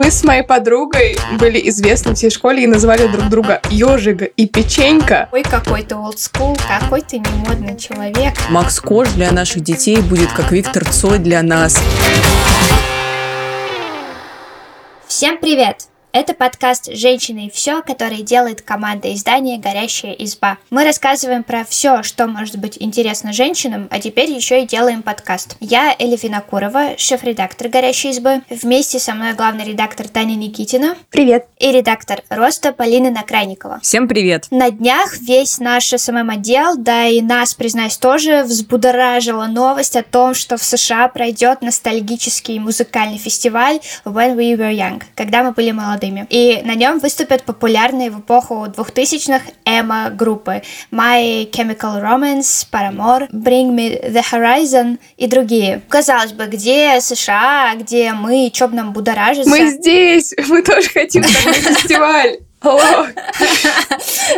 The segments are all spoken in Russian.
Мы с моей подругой были известны всей школе и называли друг друга Ежига и Печенька. Ой, какой ты олдскул, какой ты немодный человек. Макс Кож для наших детей будет как Виктор Цой для нас. Всем привет! Это подкаст «Женщины и все», который делает команда издания «Горящая изба». Мы рассказываем про все, что может быть интересно женщинам, а теперь еще и делаем подкаст. Я Эля Винокурова, шеф-редактор «Горящей избы». Вместе со мной главный редактор Таня Никитина. Привет. И редактор «Роста» Полина Накрайникова. Всем привет. На днях весь наш СММ-отдел, да и нас, признаюсь, тоже взбудоражила новость о том, что в США пройдет ностальгический музыкальный фестиваль When We Were Young, когда мы были молоды молодыми. И на нем выступят популярные в эпоху 2000-х эмо-группы My Chemical Romance, Paramore, Bring Me The Horizon и другие. Казалось бы, где США, где мы, чё бы нам будоражиться? Мы здесь! Мы тоже хотим такой фестиваль!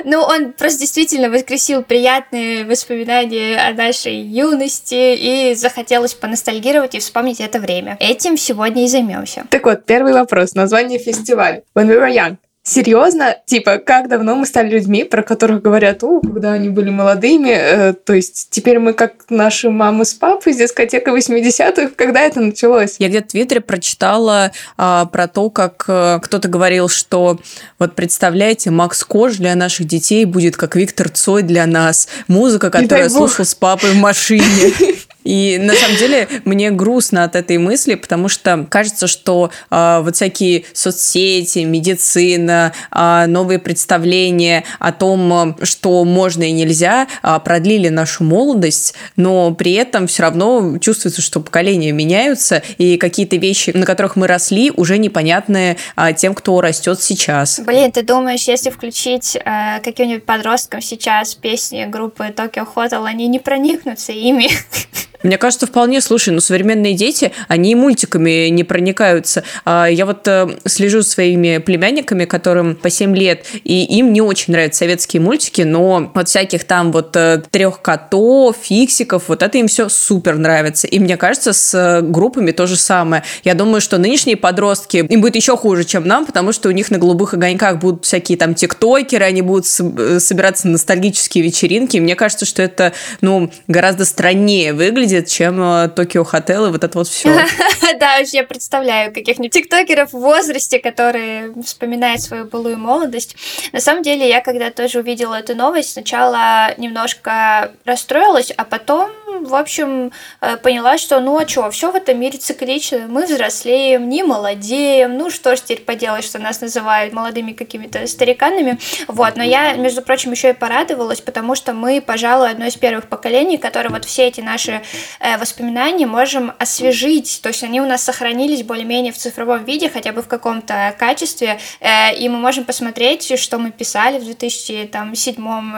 Ну, он просто действительно воскресил приятные воспоминания о нашей юности и захотелось поностальгировать и вспомнить это время. Этим сегодня и займемся. Так вот, первый вопрос. Название фестиваля. When we were young. Серьезно? Типа, как давно мы стали людьми, про которых говорят, о, когда они были молодыми, э, то есть теперь мы как наши мамы с папой с дискотека 80-х, когда это началось? Я где-то в Твиттере прочитала а, про то, как а, кто-то говорил, что вот представляете, Макс Кож для наших детей будет как Виктор Цой для нас. Музыка, которую я слушал с папой в машине. И на самом деле мне грустно от этой мысли, потому что кажется, что э, вот всякие соцсети, медицина, э, новые представления о том, что можно и нельзя, э, продлили нашу молодость, но при этом все равно чувствуется, что поколения меняются, и какие-то вещи, на которых мы росли, уже непонятны э, тем, кто растет сейчас. Блин, ты думаешь, если включить э, каким-нибудь подросткам сейчас песни группы Tokyo Hotel, они не проникнутся ими? Мне кажется, вполне, слушай, ну современные дети, они мультиками не проникаются. А, я вот э, слежу за своими племянниками, которым по 7 лет, и им не очень нравятся советские мультики, но вот всяких там вот э, трех котов, фиксиков, вот это им все супер нравится. И мне кажется, с э, группами то же самое. Я думаю, что нынешние подростки, им будет еще хуже, чем нам, потому что у них на голубых огоньках будут всякие там тиктокеры, они будут собираться на ностальгические вечеринки. И мне кажется, что это, ну, гораздо страннее выглядит, выглядит, чем Токио Хотел и вот это вот все. Да, я представляю каких-нибудь тиктокеров в возрасте, которые вспоминают свою былую молодость. На самом деле, я когда тоже увидела эту новость, сначала немножко расстроилась, а потом в общем, э, поняла, что ну а что, все в этом мире циклично, мы взрослеем, не молодеем, ну что ж теперь поделать, что нас называют молодыми какими-то стариканами, вот, но я, между прочим, еще и порадовалась, потому что мы, пожалуй, одно из первых поколений, которые вот все эти наши э, воспоминания можем освежить, то есть они у нас сохранились более-менее в цифровом виде, хотя бы в каком-то качестве, э, и мы можем посмотреть, что мы писали в 2007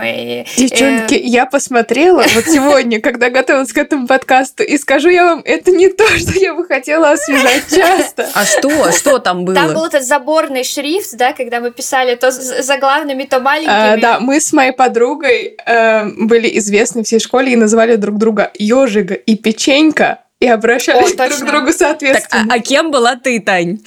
и, Девчонки, я посмотрела вот сегодня, когда готовилась к этому подкасту, и скажу я вам, это не то, что я бы хотела освежать часто. А что? Что там было? Там был этот заборный шрифт, да, когда мы писали то заглавными, то маленькими. А, да, мы с моей подругой э, были известны всей школе и называли друг друга Ёжига и Печенька и обращались О, друг к другу соответственно. Так, а, а кем была ты, Тань?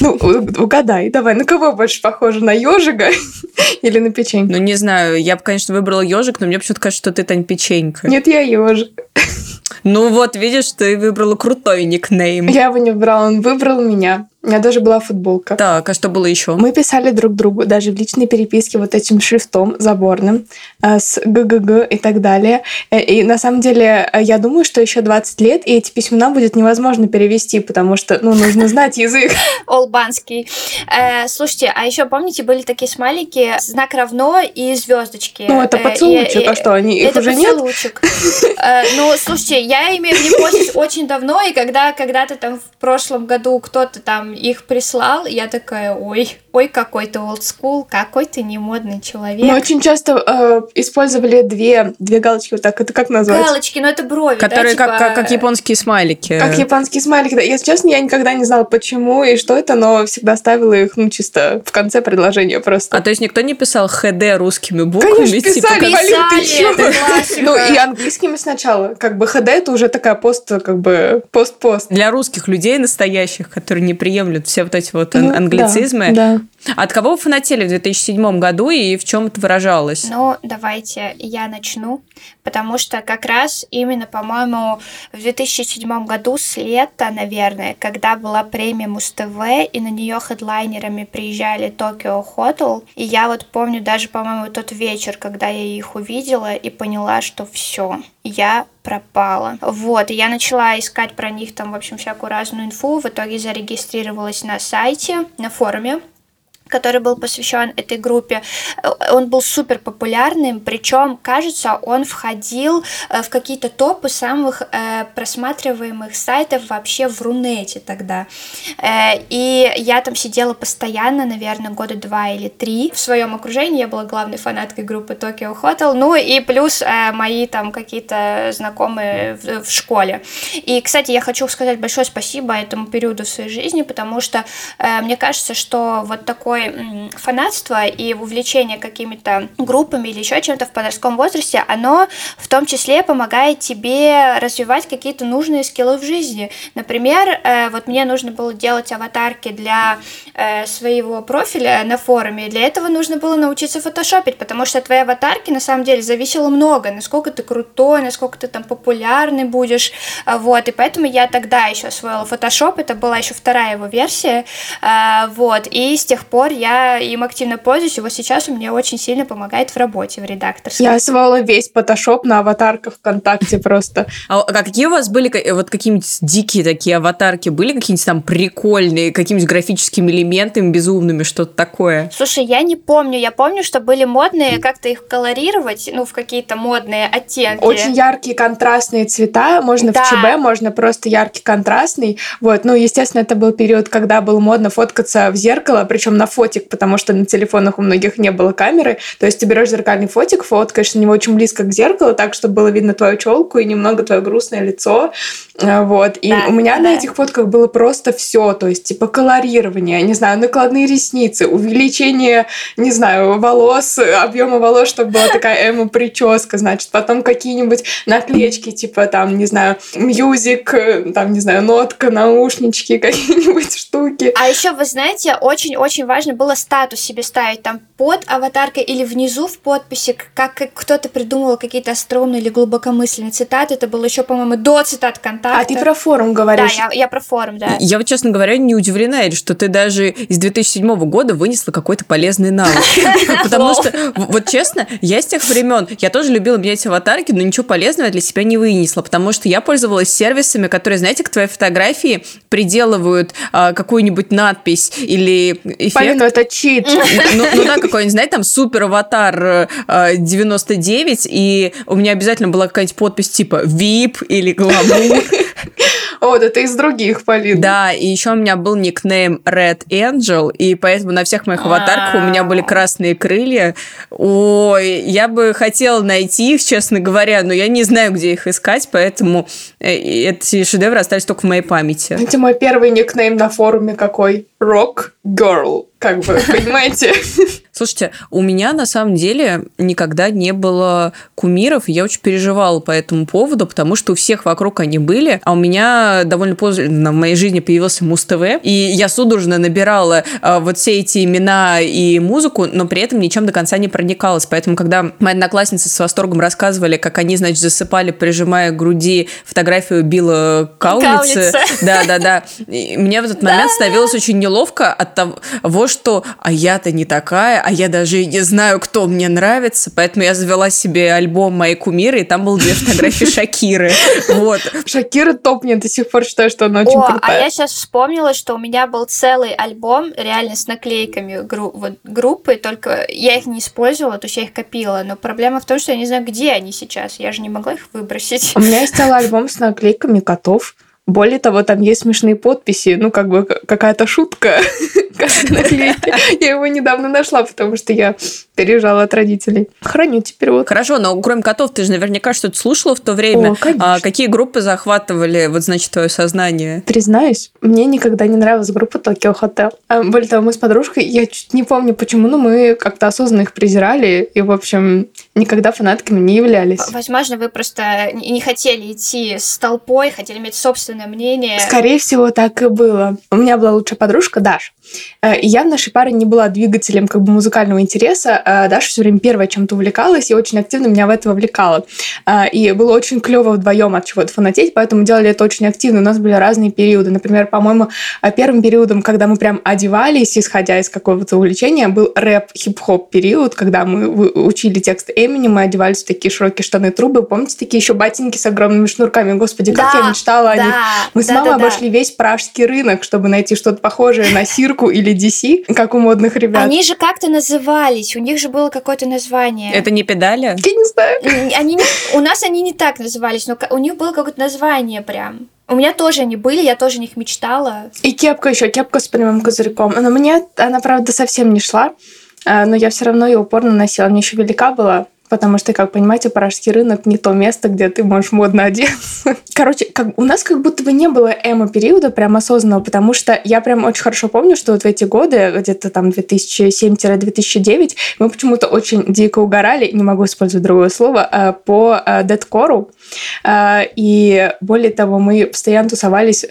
Ну, угадай, давай, на кого больше похоже, на ежика или на печеньку? Ну, не знаю, я бы, конечно, выбрала ежик, но мне почему-то кажется, что ты, Тань, печенька. Нет, я ежик. Ну вот, видишь, ты выбрала крутой никнейм. Я его не выбрала, он выбрал меня. У меня даже была футболка. Так, а что было еще? Мы писали друг другу даже в личной переписке вот этим шрифтом заборным э, с ГГГ и так далее. Э, и на самом деле э, я думаю, что еще 20 лет, и эти письмена будет невозможно перевести, потому что ну, нужно знать язык. Олбанский. Слушайте, а еще помните, были такие смайлики, знак равно и звездочки. Ну, это поцелуйчик, а что, они, их уже нет? Ну, слушайте, я имею в виду очень давно, и когда когда-то там в прошлом году кто-то там их прислал, я такая, ой, ой, какой ты олдскул, какой ты немодный человек. Мы очень часто э, использовали две, две галочки, вот так, это как назвать? Галочки, ну это брови, Которые да, как, типа... как, как японские смайлики. Как японские смайлики, да. Если честно, я никогда не знала, почему и что это, но всегда ставила их, ну, чисто в конце предложения просто. А то есть никто не писал ХД русскими буквами? Конечно, типа, писали, ты Писали, чё? это классика. Ну, и английскими сначала. Как бы ХД это уже такая пост, как бы, пост-пост. Для русских людей настоящих, которые не приемлют все вот эти вот Ну, ан- англицизмы. Да, От кого вы фанатели в 2007 году и в чем это выражалось? Ну, давайте я начну, потому что как раз именно, по-моему, в 2007 году с лета, наверное, когда была премия Муз-ТВ, и на нее хедлайнерами приезжали Токио Хотел, и я вот помню даже, по-моему, тот вечер, когда я их увидела и поняла, что все, я пропала. Вот, и я начала искать про них там, в общем, всякую разную инфу, в итоге зарегистрировалась на сайте, на форуме, который был посвящен этой группе, э, он был супер популярным, причем, кажется, он входил э, в какие-то топы самых э, просматриваемых сайтов вообще в Рунете тогда. И я там сидела постоянно, наверное, года два или три. В своем окружении я была главной фанаткой группы Tokyo Hotel, ну и плюс мои там какие-то знакомые в, школе. И, кстати, я хочу сказать большое спасибо этому периоду в своей жизни, потому что мне кажется, что вот такое м, фанатство и увлечение какими-то группами или еще чем-то в подростковом возрасте, оно в том числе помогает тебе развивать какие-то нужные скиллы в жизни. Например, э, вот мне нужно было делать аватарки для э, своего профиля на форуме. Для этого нужно было научиться фотошопить, потому что твоей аватарки на самом деле зависело много, насколько ты крутой, насколько ты там популярный будешь. Вот, и поэтому я тогда еще освоила фотошоп, это была еще вторая его версия. А, Вот, и с тех пор я им активно пользуюсь, и вот сейчас он мне очень сильно помогает в работе, в редакторской. Я освоила весь фотошоп на аватарках ВКонтакте просто. А а какие у вас были вот какие-нибудь дикие такие аватарки? Были какие-нибудь там прикольные, какими-нибудь графическими элементами безумными, что-то такое? Слушай, я не помню. Я помню, что были модные, как-то их колорировать, ну, в какие-то модные оттенки. Очень яркие контрастные цвета. Можно Да. в ЧБ, можно просто яркий контрастный. Вот. Ну, естественно, это был период, когда было модно фоткаться в зеркало, причем на фотик, потому что на телефонах у многих не было камеры. То есть ты берешь зеркальный фотик, фоткаешь на него очень близко к зеркалу, так, чтобы было видно твою челку и немного твое грустное лицо. А, Вот. И Да, у меня да. на этих фотках было просто все. То есть, типа, колорирование, не знаю, накладные ресницы, увеличение, не знаю, волос, объема волос, чтобы была такая эмо-прическа, значит, потом какие-нибудь наклеечки, типа, там, не знаю, мьюзик, э, там, не знаю, нотка, наушнички, какие-нибудь штуки. А еще, вы знаете, очень-очень важно было статус себе ставить там под аватаркой или внизу в подписи, как, как кто-то придумывал какие-то остроумные или глубокомысленные цитаты. Это было еще, по-моему, до цитат контакта. А ты про форум Да, говоришь? я, я про форум, да. Я вот, честно говоря, не удивлена, Эль, что ты даже из 2007 года вынесла какой-то полезный навык. Потому что, вот честно, я с тех времен, я тоже любила менять аватарки, но ничего полезного для себя не вынесла, потому что я пользовалась сервисами, которые, знаете, к твоей фотографии приделывают а, какую-нибудь надпись или эффект. Полина, это чит. Ну, ну да, какой-нибудь, знаете, там супер аватар э, 99, и у меня обязательно была какая-нибудь подпись типа VIP или гламур. О, да ты из других, Полин. Да, и еще у меня был никнейм Red Angel, и поэтому на всех моих аватарках у меня были красные крылья. Ой, я бы хотела найти их, честно говоря, но я не знаю, где их искать, поэтому э, эти шедевры остались только в моей памяти. Это мой первый никнейм на форуме какой? Rock Girl. Как бы, понимаете? Слушайте, у меня на самом деле никогда не было кумиров, и я очень переживала по этому поводу, потому что у всех вокруг они были, а у меня довольно поздно в моей жизни появился Муз-ТВ, и я судорожно набирала а, вот все эти имена и музыку, но при этом ничем до конца не проникалась, поэтому когда мои одноклассницы с восторгом рассказывали, как они, значит, засыпали, прижимая к груди фотографию Билла Каулица, да-да-да, мне в этот момент становилось очень неловко от того, что «а я-то не такая, а я даже и не знаю, кто мне нравится», поэтому я завела себе альбом «Мои кумиры», и там было две фотографии Шакиры. Вот. Шакира топ, мне до сих пор считаю, что она очень О, а крутая. я сейчас вспомнила, что у меня был целый альбом, реально с наклейками гру- вот, группы, только я их не использовала, то есть я их копила, но проблема в том, что я не знаю, где они сейчас, я же не могла их выбросить. У меня есть целый альбом с наклейками котов. Более того, там есть смешные подписи, ну, как бы какая-то шутка Я его недавно нашла, потому что я переезжала от родителей. Храню теперь вот. Хорошо, но кроме котов, ты же наверняка что-то слушала в то время. О, конечно. А какие группы захватывали, вот, значит, твое сознание? Признаюсь, мне никогда не нравилась группа Tokyo Hotel. А, более того, мы с подружкой, я чуть не помню почему, но мы как-то осознанно их презирали, и, в общем, никогда фанатками не являлись. Возможно, вы просто не хотели идти с толпой, хотели иметь собственное мнение. Скорее всего, так и было. У меня была лучшая подружка Даша. Э, и я в нашей паре не была двигателем как бы музыкального интереса. Э, Даша все время первая чем-то увлекалась и очень активно меня в это вовлекала. Э, и было очень клево вдвоем от чего-то фанатеть, поэтому делали это очень активно. У нас были разные периоды. Например, по-моему, первым периодом, когда мы прям одевались, исходя из какого-то увлечения, был рэп, хип-хоп период, когда мы учили текст Эмини, мы одевались в такие широкие штаны трубы. Помните, такие еще ботинки с огромными шнурками? Господи, как да, я мечтала о них. Мы да, с мамой да, обошли да. весь пражский рынок, чтобы найти что-то похожее на сирку или DC, как у модных ребят. Они же как-то назывались, у них же было какое-то название. Это не педали? Я не знаю. Они не, у нас они не так назывались, но у них было какое-то название прям. У меня тоже они были, я тоже о них мечтала. И кепка еще, кепка с прямым козырьком. Но мне она, правда, совсем не шла, а, но я все равно ее упорно носила. Мне еще велика была потому что, как понимаете, пражский рынок не то место, где ты можешь модно одеться. Короче, как, у нас как будто бы не было эмо-периода прям осознанного, потому что я прям очень хорошо помню, что вот в эти годы, где-то там 2007-2009, мы почему-то очень дико угорали, не могу использовать другое слово, а, по а, дедкору. А, и более того, мы постоянно тусовались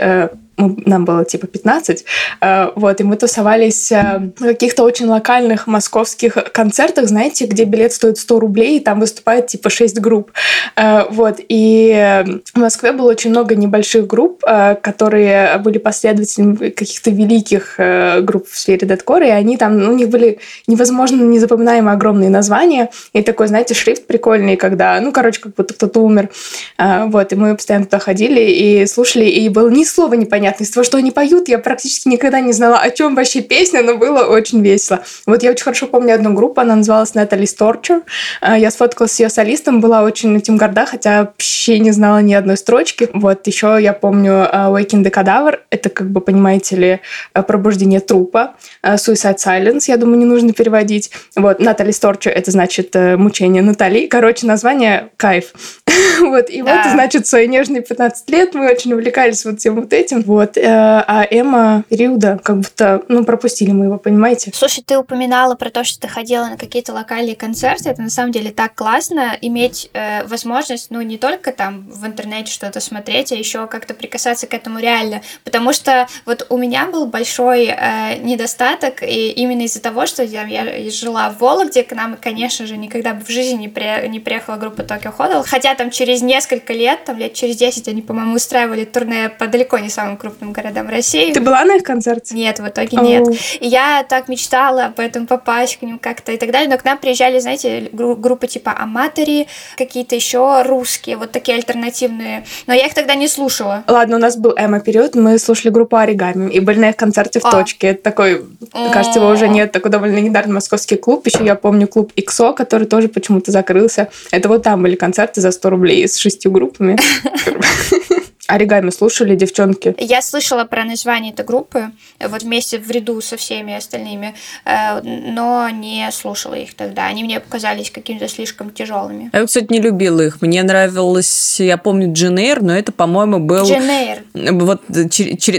нам было типа 15, э, вот, и мы тусовались э, на каких-то очень локальных московских концертах, знаете, где билет стоит 100 рублей, и там выступает типа 6 групп, э, вот, и в Москве было очень много небольших групп, которые были последователями каких-то великих групп в сфере дедкора, и они там, ну, у них были невозможно незапоминаемые огромные названия, и такой, знаете, шрифт прикольный, когда, ну, короче, как будто кто-то умер, вот, и мы постоянно туда ходили и слушали, и было ни слова не понятно, из того, что они поют, я практически никогда не знала, о чем вообще песня, но было очень весело. Вот я очень хорошо помню одну группу, она называлась Natalie Torture. Я сфоткалась с ее солистом, была очень этим горда, хотя вообще не знала ни одной строчки. Вот еще я помню а, Waking the Cadaver, это как бы, понимаете ли, а, пробуждение трупа. А, Suicide Silence, я думаю, не нужно переводить. Вот, Natalie Torture, это значит э, мучение Натали. Короче, название кайф. вот, и вот, значит, свои нежные 15 лет мы очень увлекались вот всем вот этим. Вот. Э, а Эмма периода как будто, ну, пропустили мы его, понимаете? Слушай, ты упоминала про то, что ты ходила на какие-то локальные концерты. Это на самом деле так классно иметь э, возможность, ну, не только там в интернете что-то смотреть, а еще как-то прикасаться к этому реально. Потому что вот у меня был большой э, недостаток, и именно из-за того, что я, я жила в Вологде, к нам, конечно же, никогда бы в жизни не, при, не приехала группа Tokyo Hotel, хотя там через несколько лет, там лет через 10 они, по-моему, устраивали турне по далеко не самым крупным городам России. Ты была на их концерте? Нет, в итоге oh. нет. И я так мечтала об этом попасть к ним как-то и так далее. Но к нам приезжали, знаете, гру- группы типа Аматори, какие-то еще русские, вот такие альтернативные. Но я их тогда не слушала. Ладно, у нас был эмо-период, мы слушали группу Оригами и были на их концерте в oh. точке. Это такой, кажется, его уже нет. Такой довольно недавно московский клуб. Еще я помню клуб XO, который тоже почему-то закрылся. Это вот там были концерты за 100 рублей с шестью группами. Оригами слушали девчонки? Я слышала про название этой группы, вот вместе в ряду со всеми остальными, э, но не слушала их тогда. Они мне показались какими-то слишком тяжелыми. Я, кстати, не любила их. Мне нравилось, я помню, Дженейр, но это, по-моему, был... Дженейр. Вот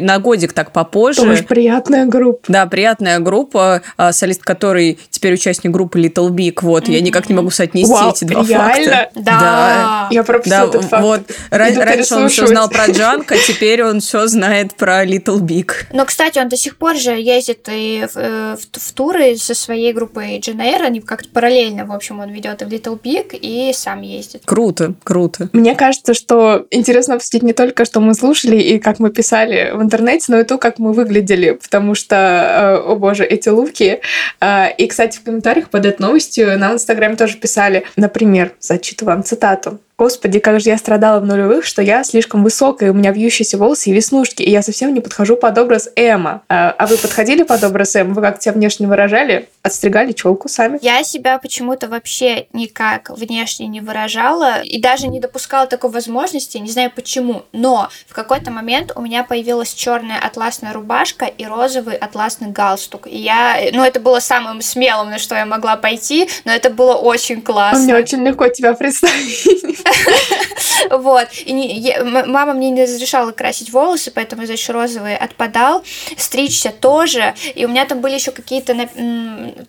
на годик так попозже. Тоже приятная группа. Да, приятная группа, а, солист которой теперь участник группы Little Big. Вот, mm-hmm. я никак не могу соотнести Вау, эти два реально? факта. Да. да. Я пропустила да, этот факт. Вот. Раньше он все знал про Джанка, теперь он все знает про Little Big. Но, кстати, он до сих пор же ездит и в, э, в, в туры со своей группой Дженейр, они как-то параллельно, в общем, он ведет и в Little Big, и сам ездит. Круто, круто. Мне кажется, что интересно обсудить не только, что мы слушали и как мы писали в интернете, но и то, как мы выглядели, потому что, э, о боже, эти луки. Э, и, кстати, в комментариях под этой новостью на Инстаграме тоже писали, например, зачитываю вам цитату. Господи, как же я страдала в нулевых, что я слишком высокая, у меня вьющиеся волосы и веснушки, и я совсем не подхожу под образ Эма. А, а вы подходили под образ Эма? Вы как тебя внешне выражали? Отстригали челку сами? Я себя почему-то вообще никак внешне не выражала и даже не допускала такой возможности, не знаю почему, но в какой-то момент у меня появилась черная атласная рубашка и розовый атласный галстук. И я, ну это было самым смелым, на что я могла пойти, но это было очень классно. Мне очень легко тебя представить. Вот. И не, мама мне не разрешала красить волосы, поэтому, значит, розовый отпадал. Стричься тоже. И у меня там были еще какие-то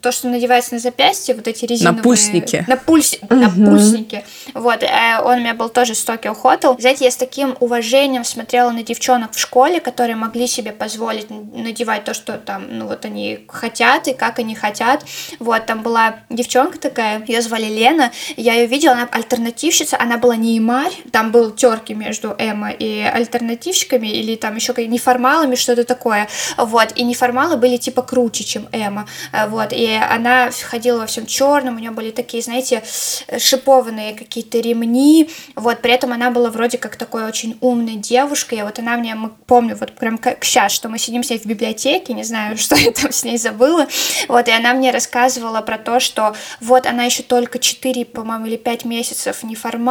то, что надевается на запястье, вот эти резиновые... Напульсники. Напульс... Угу. Напульсники. Вот. Э, он у меня был тоже с Tokyo Hotel. Знаете, я с таким уважением смотрела на девчонок в школе, которые могли себе позволить надевать то, что там, ну вот они хотят и как они хотят. Вот, там была девчонка такая, ее звали Лена, я ее видела, она альтернативщица, она была не имарь, там был терки между Эмма и альтернативщиками, или там еще неформалами, что-то такое, вот, и неформалы были типа круче, чем Эмма, э, вот, и она ходила во всем черном, у нее были такие, знаете, шипованные какие-то ремни, вот, при этом она была вроде как такой очень умной девушкой, и вот она мне, помню, вот прям как сейчас, что мы сидим с ней в библиотеке, не знаю, что я там с ней забыла, вот, и она мне рассказывала про то, что вот она еще только 4, по-моему, или 5 месяцев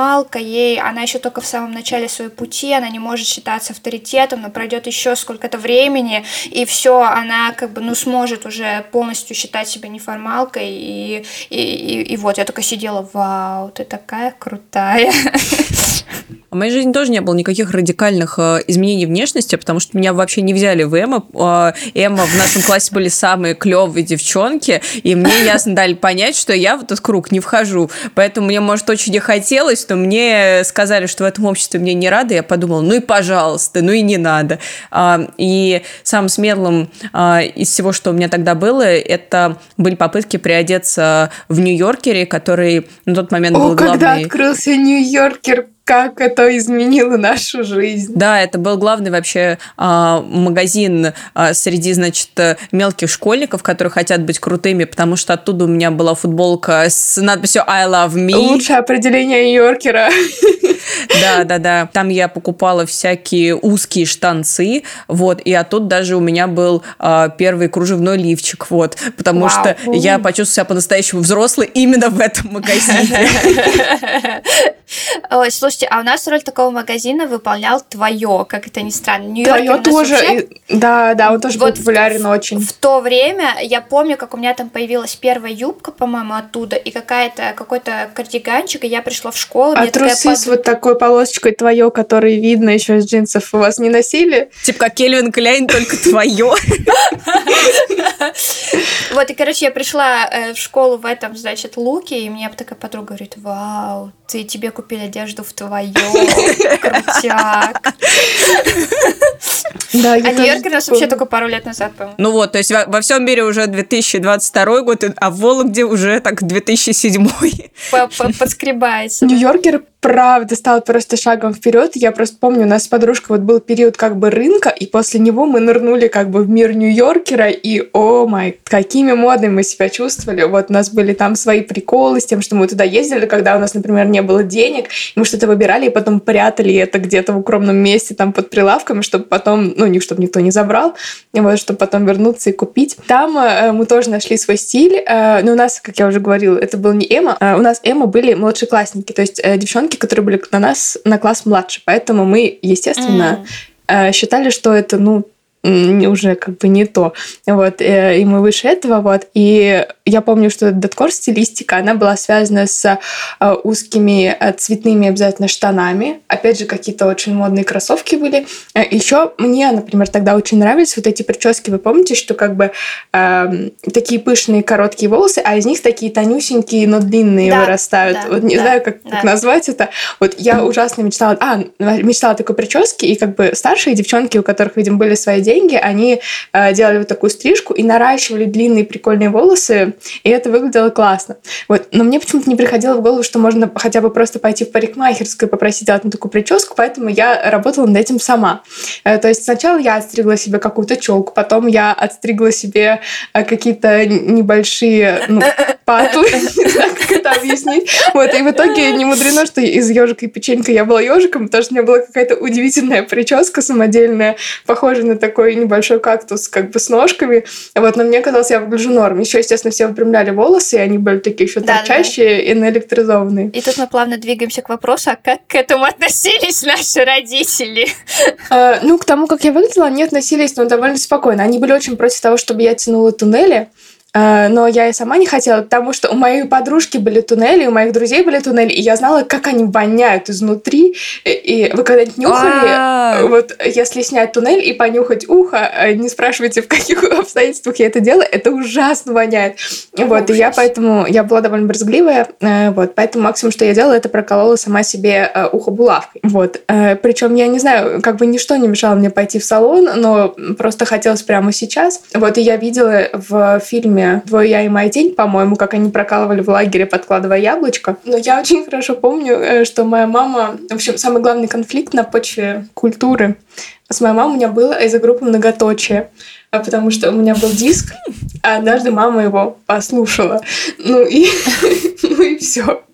неформалка, ей, она еще только в самом начале своего пути, она не может считаться авторитетом, но пройдет еще сколько-то времени, и все, она как бы, ну, сможет уже полностью считать себя неформалкой, и, и, и, и вот, я только сидела, вау, ты такая крутая. В моей жизни тоже не было никаких радикальных э, изменений внешности, потому что меня вообще не взяли в Эмма. Э, Эмма в нашем классе были самые клевые девчонки, и мне ясно дали понять, что я в этот круг не вхожу. Поэтому мне, может, очень не хотелось, но мне сказали, что в этом обществе мне не рады. Я подумала, ну и пожалуйста, ну и не надо. А, и самым смелым а, из всего, что у меня тогда было, это были попытки приодеться в Нью-Йоркере, который на тот момент О, был главный... когда открылся Нью-Йоркер, как это изменило нашу жизнь. Да, это был главный вообще а, магазин а, среди, значит, мелких школьников, которые хотят быть крутыми, потому что оттуда у меня была футболка с надписью I love me. Лучшее определение Нью-Йоркера. Да, да, да. Там я покупала всякие узкие штанцы, вот, и оттуда даже у меня был а, первый кружевной лифчик, вот, потому Вау. что я почувствовала себя по-настоящему взрослой именно в этом магазине. Ой, слушайте, а у нас роль такого магазина выполнял твое, как это ни странно. Твое тоже, вообще... да, да, он тоже вот был популярен в, очень. В то время я помню, как у меня там появилась первая юбка, по-моему, оттуда, и какая-то какой-то кардиганчик, и я пришла в школу. А трусы с вот такой полосочкой твое, которые видно еще из джинсов, у вас не носили? Типа как Кельвин Кляйн, только твое. Вот, и, короче, я пришла э, в школу в этом, значит, луке, и мне такая подруга говорит, вау, ты тебе купили одежду в твоем, крутяк. Да, а Нью-Йорк у нас вообще только пару лет назад, по-моему. Ну вот, то есть во, во всем мире уже 2022 год, а в Вологде уже так 2007. Подскребается. Нью-Йоркер правда стал просто шагом вперед. Я просто помню, у нас с подружкой вот был период как бы рынка, и после него мы нырнули как бы в мир Нью-Йоркера, и о май, какими модными мы себя чувствовали. Вот у нас были там свои приколы с тем, что мы туда ездили, когда у нас, например, не было денег, и мы что-то выбирали, и потом прятали это где-то в укромном месте, там под прилавками, чтобы потом, ну, не чтобы никто не забрал, вот, чтобы потом вернуться и купить. Там э, мы тоже нашли свой стиль, э, но у нас, как я уже говорила, это был не Эма, э, у нас Эма были младшеклассники, то есть э, девчонки, которые были на нас на класс младше, поэтому мы, естественно, mm. э, считали, что это, ну, уже как бы не то. Вот, э, и мы выше этого, вот. И я помню, что даткор стилистика, она была связана с э, узкими э, цветными обязательно штанами. Опять же, какие-то очень модные кроссовки были. Еще мне, например, тогда очень нравились вот эти прически. Вы помните, что как бы э, такие пышные короткие волосы, а из них такие тонюсенькие, но длинные да, вырастают. Да, вот не да, знаю, как, да. как назвать это. Вот я ужасно мечтала, а, мечтала такой прическе, и как бы старшие девчонки, у которых, видимо, были свои дети, деньги, они э, делали вот такую стрижку и наращивали длинные прикольные волосы, и это выглядело классно. Вот. Но мне почему-то не приходило в голову, что можно хотя бы просто пойти в парикмахерскую и попросить делать мне такую прическу, поэтому я работала над этим сама. Э, то есть сначала я отстригла себе какую-то челку, потом я отстригла себе э, какие-то небольшие ну, патлы, не знаю, как это объяснить. Вот, и в итоге не мудрено, что из ежика и печенька я была ежиком, потому что у меня была какая-то удивительная прическа самодельная, похожая на такой небольшой кактус как бы с ножками. Вот, но мне казалось, я выгляжу норм. Еще, естественно, все выпрямляли волосы, и они были такие еще да, торчащие да. и наэлектризованные. И тут мы плавно двигаемся к вопросу, а как к этому относились наши родители? Э, ну, к тому, как я выглядела, они относились ну, довольно спокойно. Они были очень против того, чтобы я тянула туннели. Э, но я и сама не хотела, потому что у моей подружки были туннели, у моих друзей были туннели, и я знала, как они воняют изнутри. И вы когда-нибудь нюхали, А-а-а. вот если снять туннель и понюхать ухо, э, не спрашивайте, в каких обстоятельствах я это делаю, это ужасно воняет. Вот, и я поэтому, я была довольно брезгливая, э, вот, поэтому максимум, что я делала, это проколола сама себе ухо булавкой. Вот, причем я не знаю, как бы ничто не мешало мне пойти в салон, но просто хотелось прямо сейчас. Вот, и я видела в фильме фильме «Двое я и мой день», по-моему, как они прокалывали в лагере, подкладывая яблочко. Но я очень хорошо помню, э, что моя мама... В общем, самый главный конфликт на почве культуры с моей мамой у меня был из-за группы «Многоточие» а потому что у меня был диск, а однажды мама его послушала. Ну и, ну и все.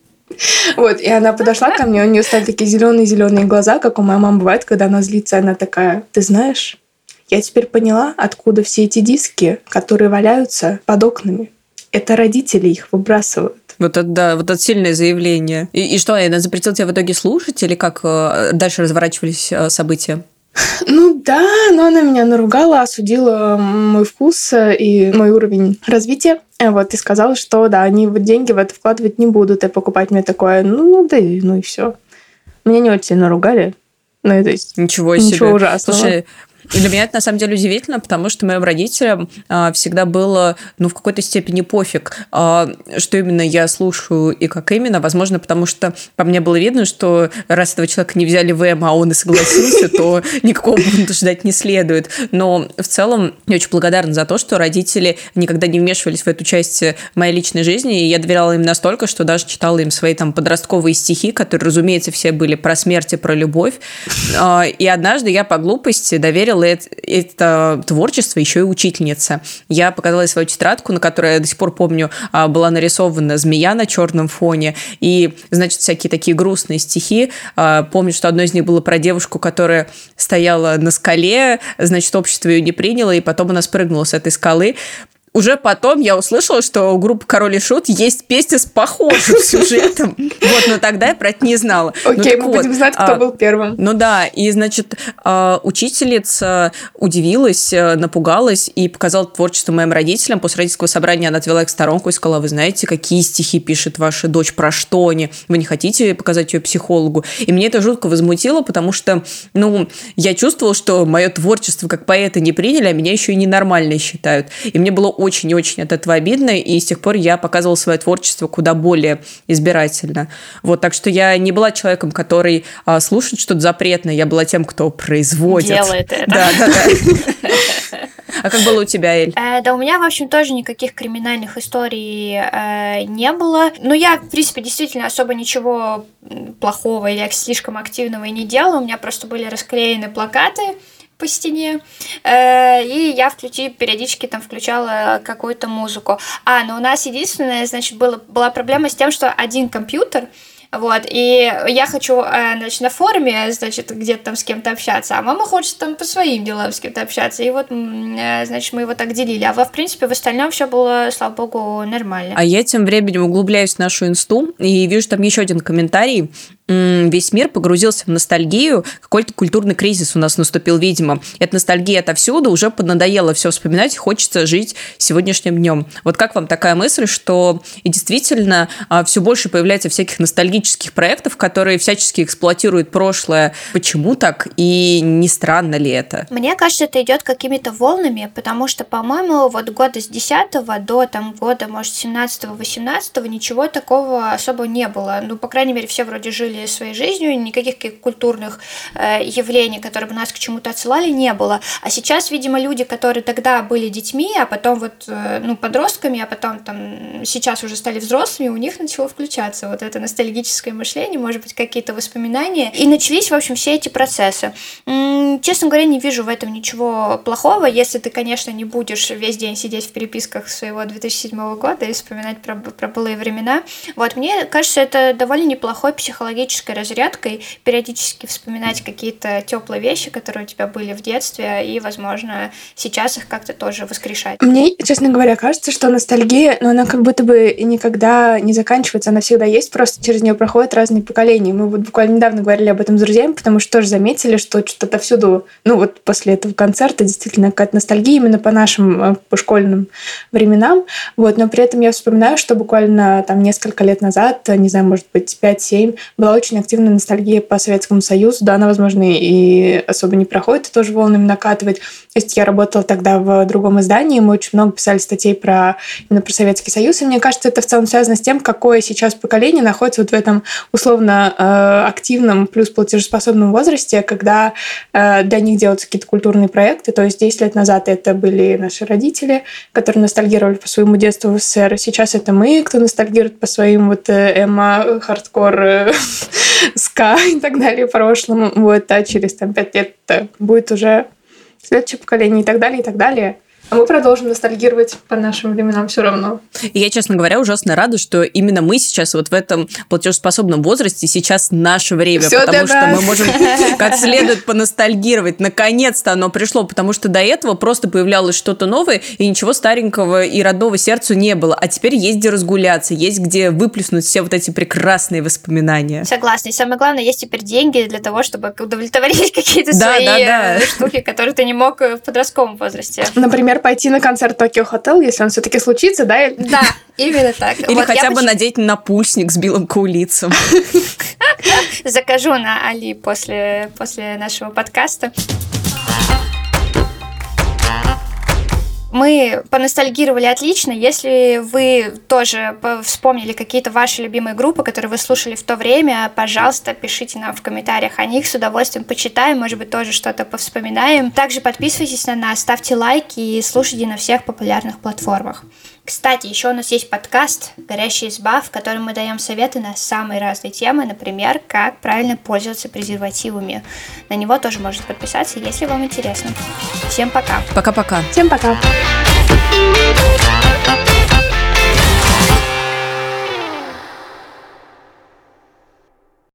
Вот, и она подошла ко мне, у нее стали такие зеленые-зеленые глаза, как у моей мамы бывает, когда она злится, она такая, ты знаешь, я теперь поняла, откуда все эти диски, которые валяются под окнами. Это родители их выбрасывают. Вот это, да, вот это сильное заявление. И, и что, она запретила тебя в итоге слушать, или как э, дальше разворачивались э, события? Ну да, но она меня наругала, осудила мой вкус э, и мой уровень развития. Вот, и сказала, что да, они вот деньги в это вкладывать не будут, и покупать мне такое, ну, ну да, ну и все. Меня не очень сильно ругали. Ну, то есть, ничего себе. Ничего ужасного. Слушай, и для меня это на самом деле удивительно, потому что моим родителям а, всегда было, ну, в какой-то степени пофиг, а, что именно я слушаю и как именно. Возможно, потому что по мне было видно, что раз этого человека не взяли в М, а он и согласился, то никакого бунта ждать не следует. Но в целом я очень благодарна за то, что родители никогда не вмешивались в эту часть моей личной жизни, и я доверяла им настолько, что даже читала им свои там подростковые стихи, которые, разумеется, все были про смерть и про любовь. А, и однажды я по глупости доверила делала это творчество еще и учительница. Я показала свою тетрадку, на которой я до сих пор помню, а, была нарисована змея на черном фоне, и, значит, всякие такие грустные стихи. А, помню, что одно из них было про девушку, которая стояла на скале, значит, общество ее не приняло, и потом она спрыгнула с этой скалы. Уже потом я услышала, что у группы Король и Шут есть песня с похожим сюжетом. Вот, но тогда я про это не знала. Ну Окей, мы будем знать, кто а, был первым. Ну да, и, значит, а, учительница удивилась, э, напугалась и показала творчество моим родителям. После родительского собрания она отвела их в сторонку и сказала, вы знаете, какие стихи пишет ваша дочь, про что они? Вы не хотите показать ее психологу? И мне это жутко возмутило, потому что, ну, я чувствовала, что мое творчество как поэта не приняли, а меня еще и ненормально считают. И мне было очень-очень от этого обидно, и с тех пор я показывала свое творчество куда более избирательно. Вот, так что я не была человеком, который а, слушает что-то запретное, я была тем, кто производит. Делает это. Да, да, да. А как было у тебя, Эль? Э, да, у меня, в общем, тоже никаких криминальных историй э, не было. Но я, в принципе, действительно особо ничего плохого или слишком активного и не делала. У меня просто были расклеены плакаты по стене, э, и я включи, периодически там включала какую-то музыку. А, но у нас единственное, значит, было, была проблема с тем, что один компьютер, вот, и я хочу, э, значит, на форуме, значит, где-то там с кем-то общаться, а мама хочет там по своим делам с кем-то общаться, и вот, э, значит, мы его так делили. А, в принципе, в остальном все было, слава богу, нормально. А я тем временем углубляюсь в нашу инсту и вижу там еще один комментарий весь мир погрузился в ностальгию, какой-то культурный кризис у нас наступил, видимо. Эта ностальгия отовсюду, уже поднадоело все вспоминать, хочется жить сегодняшним днем. Вот как вам такая мысль, что и действительно а, все больше появляется всяких ностальгических проектов, которые всячески эксплуатируют прошлое. Почему так? И не странно ли это? Мне кажется, это идет какими-то волнами, потому что, по-моему, вот года с 10 до там года, может, 17-18 ничего такого особо не было. Ну, по крайней мере, все вроде жили жили своей жизнью, никаких культурных э, явлений, которые бы нас к чему-то отсылали, не было. А сейчас, видимо, люди, которые тогда были детьми, а потом вот, э, ну, подростками, а потом там сейчас уже стали взрослыми, у них начало включаться вот это ностальгическое мышление, может быть, какие-то воспоминания. И начались, в общем, все эти процессы. Честно говоря, не вижу в этом ничего плохого, если ты, конечно, не будешь весь день сидеть в переписках своего 2007 года и вспоминать про, про былые времена. Вот, мне кажется, это довольно неплохой психологической разрядкой периодически вспоминать какие-то теплые вещи, которые у тебя были в детстве, и, возможно, сейчас их как-то тоже воскрешать. Мне, честно говоря, кажется, что ностальгия, но она как будто бы никогда не заканчивается, она всегда есть, просто через нее проходят разные поколения. Мы вот буквально недавно говорили об этом с друзьями, потому что тоже заметили, что что-то всюду, ну вот после этого концерта действительно какая-то ностальгия именно по нашим, э, по школьным временам. Вот, но при этом я вспоминаю, что буквально там несколько лет назад, не знаю, может быть, 5-7, была очень активная ностальгия по Советскому Союзу. Да, она, возможно, и особо не проходит, тоже волнами накатывать. То есть я работала тогда в другом издании, мы очень много писали статей про именно про Советский Союз, и мне кажется, это в целом связано с тем, какое сейчас поколение находится вот в этом условно э, активном плюс платежеспособном возрасте, когда э, для них делаются какие-то культурные проекты. То есть 10 лет назад это были наши родители, которые ностальгировали по своему детству в СССР. Сейчас это мы, кто ностальгирует по своим вот э, эмо, хардкор, ска и так далее прошлому. Вот, а через там 5 лет будет уже следующее поколение и так далее, и так далее. А мы продолжим ностальгировать по нашим временам все равно. И я, честно говоря, ужасно рада, что именно мы сейчас вот в этом платежеспособном возрасте, сейчас наше время, Всё потому что нас. мы можем как следует поностальгировать. Наконец-то оно пришло, потому что до этого просто появлялось что-то новое, и ничего старенького и родного сердцу не было. А теперь есть где разгуляться, есть где выплеснуть все вот эти прекрасные воспоминания. Согласна. И самое главное, есть теперь деньги для того, чтобы удовлетворить какие-то да, свои да, да. Э, штуки, которые ты не мог в подростковом возрасте. Например, пойти на концерт Токио Хотел, если он все-таки случится, да? Да, именно так. Или вот хотя бы поч... надеть напульсник с белым каулицем. Закажу на Али после, после нашего подкаста. Мы поностальгировали отлично. Если вы тоже вспомнили какие-то ваши любимые группы, которые вы слушали в то время, пожалуйста, пишите нам в комментариях о них. С удовольствием почитаем, может быть, тоже что-то повспоминаем. Также подписывайтесь на нас, ставьте лайки и слушайте на всех популярных платформах. Кстати, еще у нас есть подкаст «Горящая изба», в котором мы даем советы на самые разные темы, например, как правильно пользоваться презервативами. На него тоже можете подписаться, если вам интересно. Всем пока. Пока-пока. Всем пока. -пока.